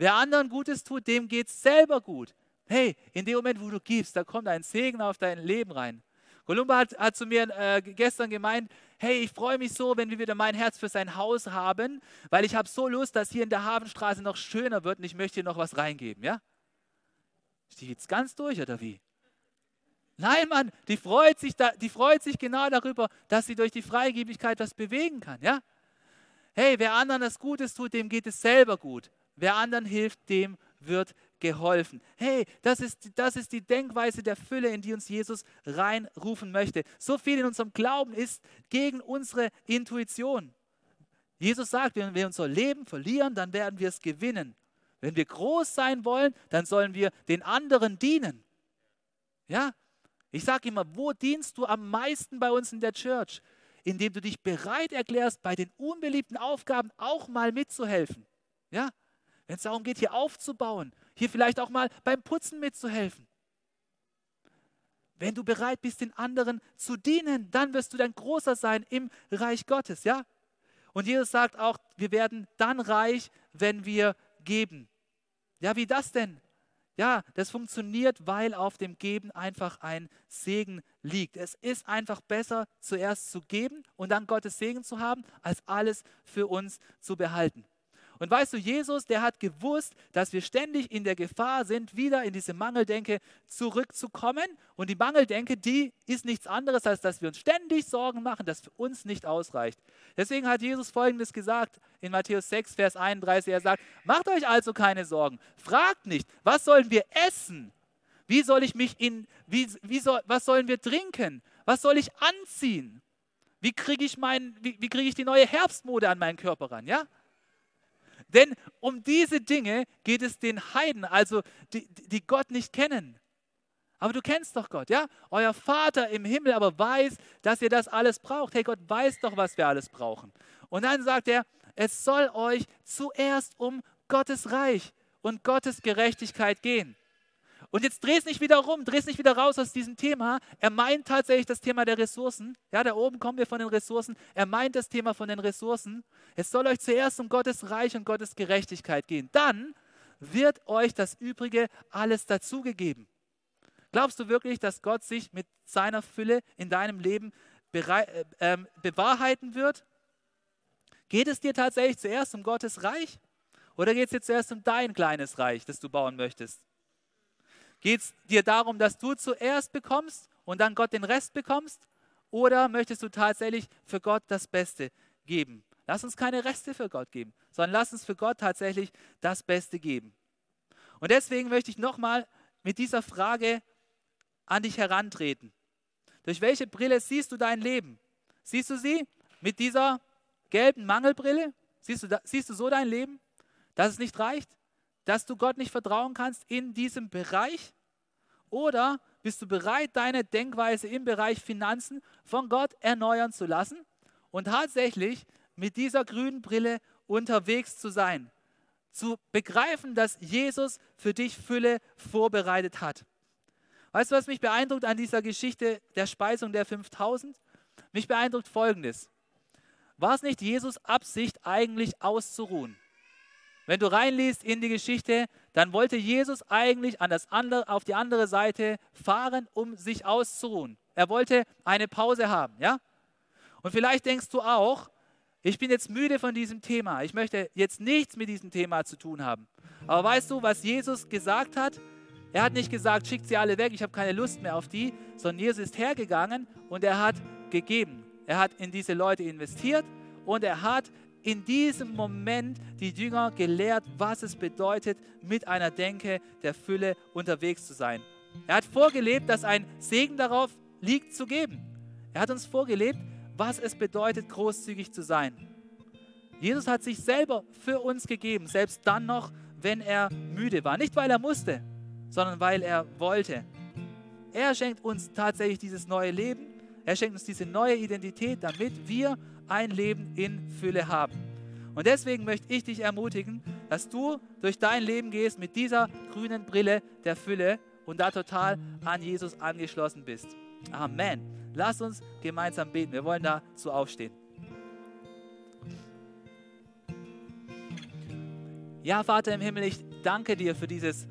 A: Wer anderen Gutes tut, dem geht es selber gut. Hey, in dem Moment, wo du gibst, da kommt ein Segen auf dein Leben rein. Kolumba hat, hat zu mir äh, gestern gemeint, hey, ich freue mich so, wenn wir wieder mein Herz für sein Haus haben, weil ich habe so Lust, dass hier in der Hafenstraße noch schöner wird und ich möchte hier noch was reingeben, ja? Steht jetzt ganz durch oder wie? Nein, Mann, die freut, sich da, die freut sich genau darüber, dass sie durch die Freigebigkeit was bewegen kann, ja? Hey, wer anderen das Gutes tut, dem geht es selber gut. Wer anderen hilft, dem wird geholfen. Hey, das ist, das ist die Denkweise der Fülle, in die uns Jesus reinrufen möchte. So viel in unserem Glauben ist gegen unsere Intuition. Jesus sagt, wenn wir unser Leben verlieren, dann werden wir es gewinnen. Wenn wir groß sein wollen, dann sollen wir den anderen dienen. Ja, ich sage immer, wo dienst du am meisten bei uns in der Church? Indem du dich bereit erklärst, bei den unbeliebten Aufgaben auch mal mitzuhelfen. Ja, wenn es darum geht, hier aufzubauen, hier vielleicht auch mal beim Putzen mitzuhelfen. Wenn du bereit bist, den anderen zu dienen, dann wirst du dann großer sein im Reich Gottes, ja? Und Jesus sagt auch, wir werden dann reich, wenn wir geben. Ja, wie das denn? Ja, das funktioniert, weil auf dem Geben einfach ein Segen liegt. Es ist einfach besser, zuerst zu geben und dann Gottes Segen zu haben, als alles für uns zu behalten. Und weißt du, Jesus, der hat gewusst, dass wir ständig in der Gefahr sind, wieder in diese Mangeldenke zurückzukommen. Und die Mangeldenke, die ist nichts anderes, als dass wir uns ständig Sorgen machen, dass für uns nicht ausreicht. Deswegen hat Jesus Folgendes gesagt in Matthäus 6, Vers 31. Er sagt, macht euch also keine Sorgen. Fragt nicht, was sollen wir essen? Wie soll ich mich in, wie, wie soll, was sollen wir trinken? Was soll ich anziehen? Wie kriege ich, mein, wie, wie kriege ich die neue Herbstmode an meinen Körper ran? Ja? Denn um diese Dinge geht es den Heiden, also die, die Gott nicht kennen. Aber du kennst doch Gott, ja? Euer Vater im Himmel aber weiß, dass ihr das alles braucht. Hey, Gott weiß doch, was wir alles brauchen. Und dann sagt er, es soll euch zuerst um Gottes Reich und Gottes Gerechtigkeit gehen. Und jetzt dreh es nicht wieder rum, dreh es nicht wieder raus aus diesem Thema. Er meint tatsächlich das Thema der Ressourcen. Ja, da oben kommen wir von den Ressourcen. Er meint das Thema von den Ressourcen. Es soll euch zuerst um Gottes Reich und Gottes Gerechtigkeit gehen. Dann wird euch das Übrige alles dazugegeben. Glaubst du wirklich, dass Gott sich mit seiner Fülle in deinem Leben äh, äh, bewahrheiten wird? Geht es dir tatsächlich zuerst um Gottes Reich? Oder geht es dir zuerst um dein kleines Reich, das du bauen möchtest? Geht es dir darum, dass du zuerst bekommst und dann Gott den Rest bekommst? Oder möchtest du tatsächlich für Gott das Beste geben? Lass uns keine Reste für Gott geben, sondern lass uns für Gott tatsächlich das Beste geben. Und deswegen möchte ich nochmal mit dieser Frage an dich herantreten. Durch welche Brille siehst du dein Leben? Siehst du sie mit dieser gelben Mangelbrille? Siehst du, siehst du so dein Leben, dass es nicht reicht? Dass du Gott nicht vertrauen kannst in diesem Bereich? Oder bist du bereit, deine Denkweise im Bereich Finanzen von Gott erneuern zu lassen und tatsächlich mit dieser grünen Brille unterwegs zu sein? Zu begreifen, dass Jesus für dich Fülle vorbereitet hat. Weißt du, was mich beeindruckt an dieser Geschichte der Speisung der 5000? Mich beeindruckt Folgendes. War es nicht Jesus Absicht, eigentlich auszuruhen? Wenn du reinliest in die Geschichte, dann wollte Jesus eigentlich an das andere, auf die andere Seite fahren, um sich auszuruhen. Er wollte eine Pause haben, ja? Und vielleicht denkst du auch, ich bin jetzt müde von diesem Thema. Ich möchte jetzt nichts mit diesem Thema zu tun haben. Aber weißt du, was Jesus gesagt hat? Er hat nicht gesagt, schickt sie alle weg, ich habe keine Lust mehr auf die, sondern Jesus ist hergegangen und er hat gegeben. Er hat in diese Leute investiert und er hat in diesem Moment die Jünger gelehrt, was es bedeutet, mit einer Denke der Fülle unterwegs zu sein. Er hat vorgelebt, dass ein Segen darauf liegt zu geben. Er hat uns vorgelebt, was es bedeutet, großzügig zu sein. Jesus hat sich selber für uns gegeben, selbst dann noch, wenn er müde war. Nicht, weil er musste, sondern weil er wollte. Er schenkt uns tatsächlich dieses neue Leben. Er schenkt uns diese neue Identität, damit wir ein Leben in Fülle haben. Und deswegen möchte ich dich ermutigen, dass du durch dein Leben gehst mit dieser grünen Brille der Fülle und da total an Jesus angeschlossen bist. Amen. Lass uns gemeinsam beten. Wir wollen dazu aufstehen. Ja, Vater im Himmel, ich danke dir für dieses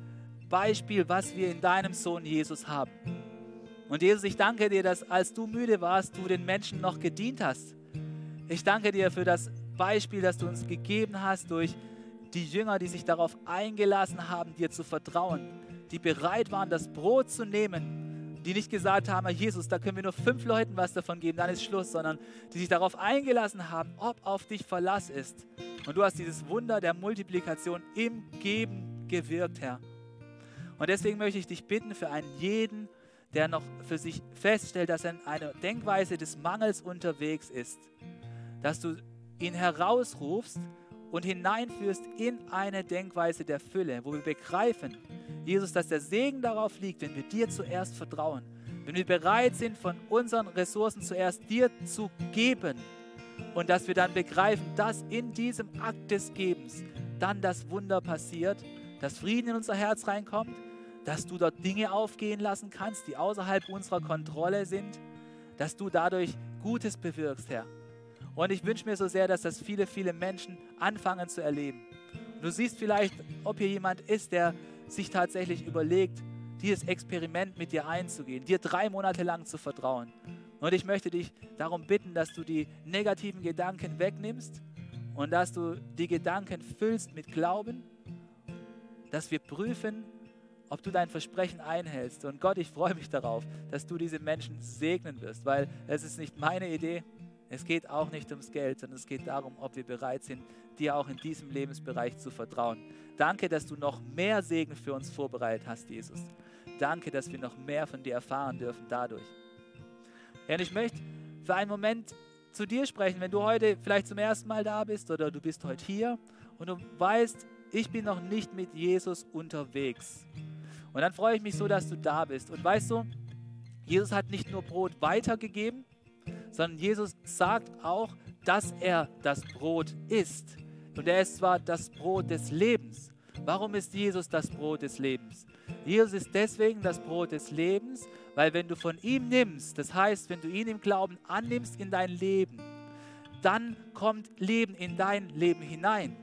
A: Beispiel, was wir in deinem Sohn Jesus haben. Und Jesus, ich danke dir, dass als du müde warst, du den Menschen noch gedient hast. Ich danke dir für das Beispiel, das du uns gegeben hast durch die Jünger, die sich darauf eingelassen haben, dir zu vertrauen, die bereit waren, das Brot zu nehmen, die nicht gesagt haben, Jesus, da können wir nur fünf Leuten was davon geben, dann ist Schluss, sondern die sich darauf eingelassen haben, ob auf dich Verlass ist. Und du hast dieses Wunder der Multiplikation im Geben gewirkt, Herr. Und deswegen möchte ich dich bitten für einen jeden, der noch für sich feststellt, dass er in einer Denkweise des Mangels unterwegs ist, dass du ihn herausrufst und hineinführst in eine Denkweise der Fülle, wo wir begreifen, Jesus, dass der Segen darauf liegt, wenn wir dir zuerst vertrauen, wenn wir bereit sind, von unseren Ressourcen zuerst dir zu geben und dass wir dann begreifen, dass in diesem Akt des Gebens dann das Wunder passiert, dass Frieden in unser Herz reinkommt, dass du dort Dinge aufgehen lassen kannst, die außerhalb unserer Kontrolle sind, dass du dadurch Gutes bewirkst, Herr. Und ich wünsche mir so sehr, dass das viele, viele Menschen anfangen zu erleben. Du siehst vielleicht, ob hier jemand ist, der sich tatsächlich überlegt, dieses Experiment mit dir einzugehen, dir drei Monate lang zu vertrauen. Und ich möchte dich darum bitten, dass du die negativen Gedanken wegnimmst und dass du die Gedanken füllst mit Glauben, dass wir prüfen, ob du dein Versprechen einhältst. Und Gott, ich freue mich darauf, dass du diese Menschen segnen wirst, weil es ist nicht meine Idee, es geht auch nicht ums Geld, sondern es geht darum, ob wir bereit sind, dir auch in diesem Lebensbereich zu vertrauen. Danke, dass du noch mehr Segen für uns vorbereitet hast, Jesus. Danke, dass wir noch mehr von dir erfahren dürfen dadurch. Und ich möchte für einen Moment zu dir sprechen, wenn du heute vielleicht zum ersten Mal da bist oder du bist heute hier und du weißt, ich bin noch nicht mit Jesus unterwegs. Und dann freue ich mich so, dass du da bist. Und weißt du, Jesus hat nicht nur Brot weitergegeben, sondern Jesus sagt auch, dass er das Brot ist. Und er ist zwar das Brot des Lebens. Warum ist Jesus das Brot des Lebens? Jesus ist deswegen das Brot des Lebens, weil wenn du von ihm nimmst, das heißt, wenn du ihn im Glauben annimmst in dein Leben, dann kommt Leben in dein Leben hinein.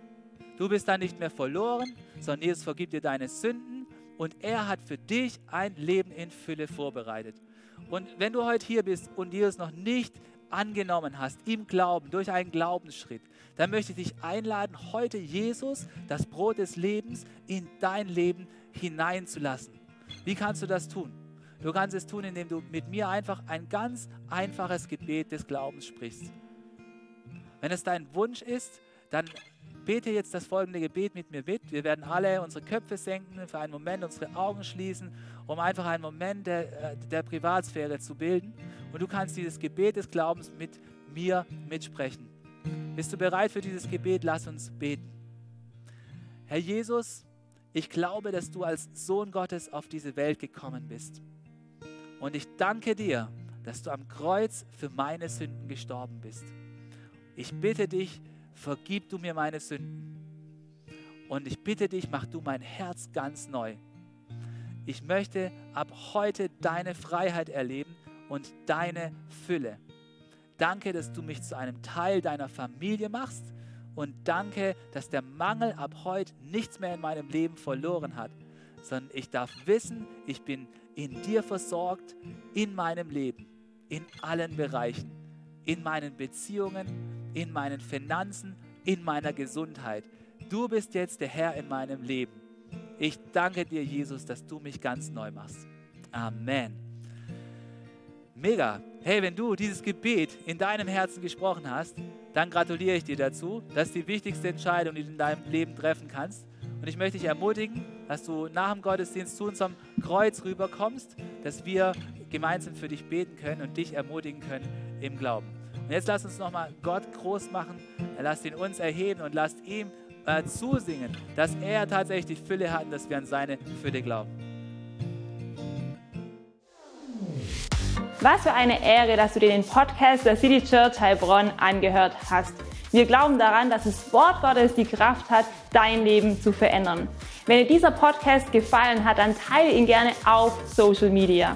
A: Du bist dann nicht mehr verloren, sondern Jesus vergibt dir deine Sünden und er hat für dich ein Leben in Fülle vorbereitet. Und wenn du heute hier bist und Jesus noch nicht angenommen hast, im Glauben, durch einen Glaubensschritt, dann möchte ich dich einladen, heute Jesus, das Brot des Lebens, in dein Leben hineinzulassen. Wie kannst du das tun? Du kannst es tun, indem du mit mir einfach ein ganz einfaches Gebet des Glaubens sprichst. Wenn es dein Wunsch ist, dann bete jetzt das folgende Gebet mit mir mit. Wir werden alle unsere Köpfe senken, für einen Moment unsere Augen schließen, um einfach einen Moment der, äh, der Privatsphäre zu bilden. Und du kannst dieses Gebet des Glaubens mit mir mitsprechen. Bist du bereit für dieses Gebet? Lass uns beten. Herr Jesus, ich glaube, dass du als Sohn Gottes auf diese Welt gekommen bist. Und ich danke dir, dass du am Kreuz für meine Sünden gestorben bist. Ich bitte dich, vergib du mir meine Sünden. Und ich bitte dich, mach du mein Herz ganz neu. Ich möchte ab heute deine Freiheit erleben und deine Fülle. Danke, dass du mich zu einem Teil deiner Familie machst und danke, dass der Mangel ab heute nichts mehr in meinem Leben verloren hat, sondern ich darf wissen, ich bin in dir versorgt, in meinem Leben, in allen Bereichen, in meinen Beziehungen, in meinen Finanzen, in meiner Gesundheit. Du bist jetzt der Herr in meinem Leben. Ich danke dir, Jesus, dass du mich ganz neu machst. Amen. Mega. Hey, wenn du dieses Gebet in deinem Herzen gesprochen hast, dann gratuliere ich dir dazu. Das ist die wichtigste Entscheidung, die du in deinem Leben treffen kannst. Und ich möchte dich ermutigen, dass du nach dem Gottesdienst zu unserem Kreuz rüberkommst, dass wir gemeinsam für dich beten können und dich ermutigen können im Glauben. Und jetzt lass uns nochmal Gott groß machen, lasst ihn uns erheben und lasst ihm äh, zusingen, dass er tatsächlich die Fülle hat und dass wir an seine Fülle glauben.
B: Was für eine Ehre, dass du dir den Podcast der City Church Heilbronn angehört hast. Wir glauben daran, dass das Wort Gottes die Kraft hat, dein Leben zu verändern. Wenn dir dieser Podcast gefallen hat, dann teile ihn gerne auf Social Media.